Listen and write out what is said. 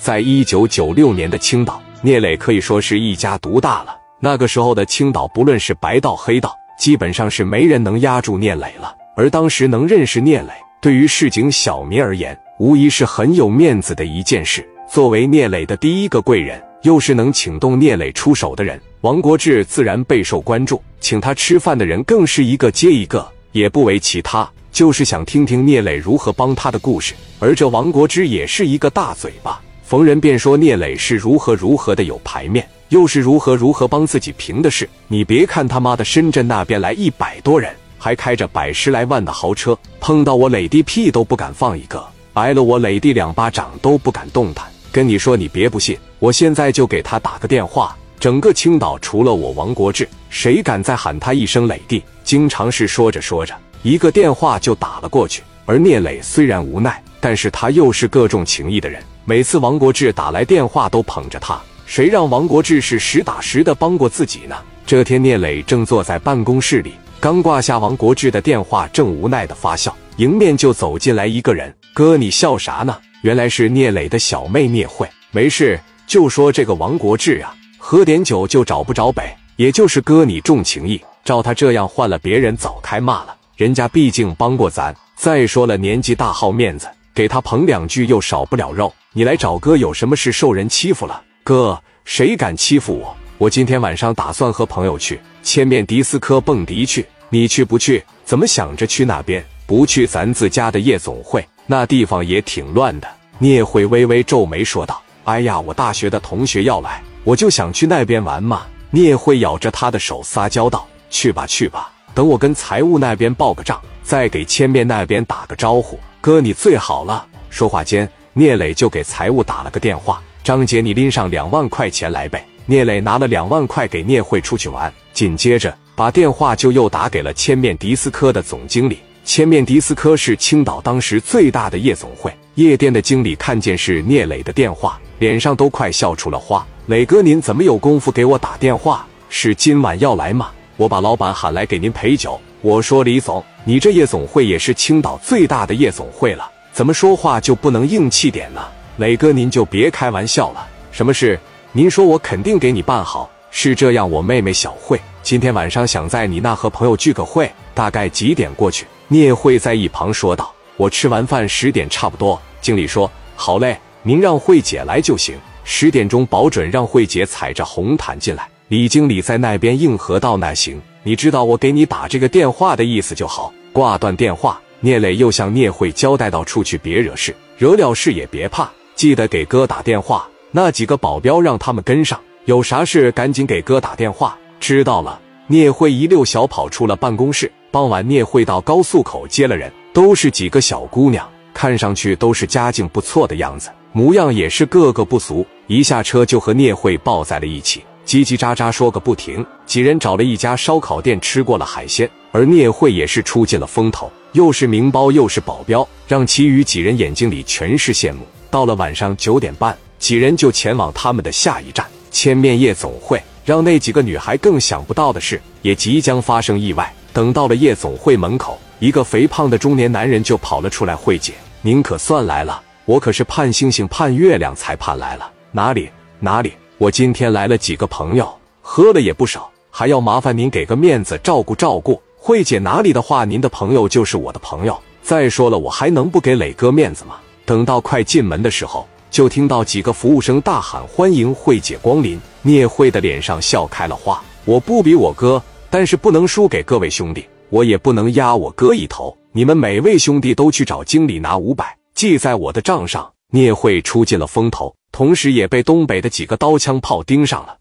在一九九六年的青岛，聂磊可以说是一家独大了。那个时候的青岛，不论是白道黑道，基本上是没人能压住聂磊了。而当时能认识聂磊，对于市井小民而言，无疑是很有面子的一件事。作为聂磊的第一个贵人，又是能请动聂磊出手的人，王国志自然备受关注。请他吃饭的人更是一个接一个，也不为其他，就是想听听聂磊如何帮他的故事。而这王国之也是一个大嘴巴，逢人便说聂磊是如何如何的有排面，又是如何如何帮自己平的事。你别看他妈的深圳那边来一百多人，还开着百十来万的豪车，碰到我磊弟屁都不敢放一个，挨了我磊弟两巴掌都不敢动弹。跟你说，你别不信，我现在就给他打个电话。整个青岛除了我王国志，谁敢再喊他一声磊弟？经常是说着说着，一个电话就打了过去。而聂磊虽然无奈，但是他又是个重情义的人。每次王国志打来电话，都捧着他。谁让王国志是实打实的帮过自己呢？这天，聂磊正坐在办公室里，刚挂下王国志的电话，正无奈的发笑，迎面就走进来一个人。哥，你笑啥呢？原来是聂磊的小妹聂慧，没事，就说这个王国志啊，喝点酒就找不着北，也就是哥你重情义，照他这样换了别人早开骂了。人家毕竟帮过咱，再说了年纪大好面子，给他捧两句又少不了肉。你来找哥有什么事？受人欺负了？哥，谁敢欺负我？我今天晚上打算和朋友去千面迪斯科蹦迪去，你去不去？怎么想着去那边？不去咱自家的夜总会？那地方也挺乱的。聂慧微微皱眉说道：“哎呀，我大学的同学要来，我就想去那边玩嘛。”聂慧咬着他的手撒娇道：“去吧，去吧，等我跟财务那边报个账，再给千面那边打个招呼。哥，你最好了。”说话间，聂磊就给财务打了个电话：“张姐，你拎上两万块钱来呗。”聂磊拿了两万块给聂慧出去玩，紧接着把电话就又打给了千面迪斯科的总经理。千面迪斯科是青岛当时最大的夜总会，夜店的经理看见是聂磊的电话，脸上都快笑出了花。磊哥，您怎么有功夫给我打电话？是今晚要来吗？我把老板喊来给您陪酒。我说李总，你这夜总会也是青岛最大的夜总会了，怎么说话就不能硬气点呢？磊哥，您就别开玩笑了。什么事？您说我肯定给你办好。是这样，我妹妹小慧今天晚上想在你那和朋友聚个会，大概几点过去？聂慧在一旁说道：“我吃完饭十点差不多。”经理说：“好嘞，您让慧姐来就行。十点钟保准让慧姐踩着红毯进来。”李经理在那边应和道：“那行，你知道我给你打这个电话的意思就好。”挂断电话，聂磊又向聂慧交代到：“出去别惹事，惹了事也别怕，记得给哥打电话。那几个保镖让他们跟上，有啥事赶紧给哥打电话。”知道了。聂慧一溜小跑出了办公室。傍晚，聂慧到高速口接了人，都是几个小姑娘，看上去都是家境不错的样子，模样也是个个不俗。一下车就和聂慧抱在了一起，叽叽喳喳说个不停。几人找了一家烧烤店吃过了海鲜，而聂慧也是出尽了风头，又是名包又是保镖，让其余几人眼睛里全是羡慕。到了晚上九点半，几人就前往他们的下一站——千面夜总会。让那几个女孩更想不到的是，也即将发生意外。等到了夜总会门口，一个肥胖的中年男人就跑了出来：“慧姐，您可算来了，我可是盼星星盼月亮才盼来了。哪里哪里，我今天来了几个朋友，喝了也不少，还要麻烦您给个面子，照顾照顾。慧姐哪里的话，您的朋友就是我的朋友。再说了，我还能不给磊哥面子吗？”等到快进门的时候，就听到几个服务生大喊：“欢迎慧姐光临！”聂慧的脸上笑开了花，我不比我哥。但是不能输给各位兄弟，我也不能压我哥一头。你们每位兄弟都去找经理拿五百，记在我的账上。聂慧出尽了风头，同时也被东北的几个刀枪炮盯上了。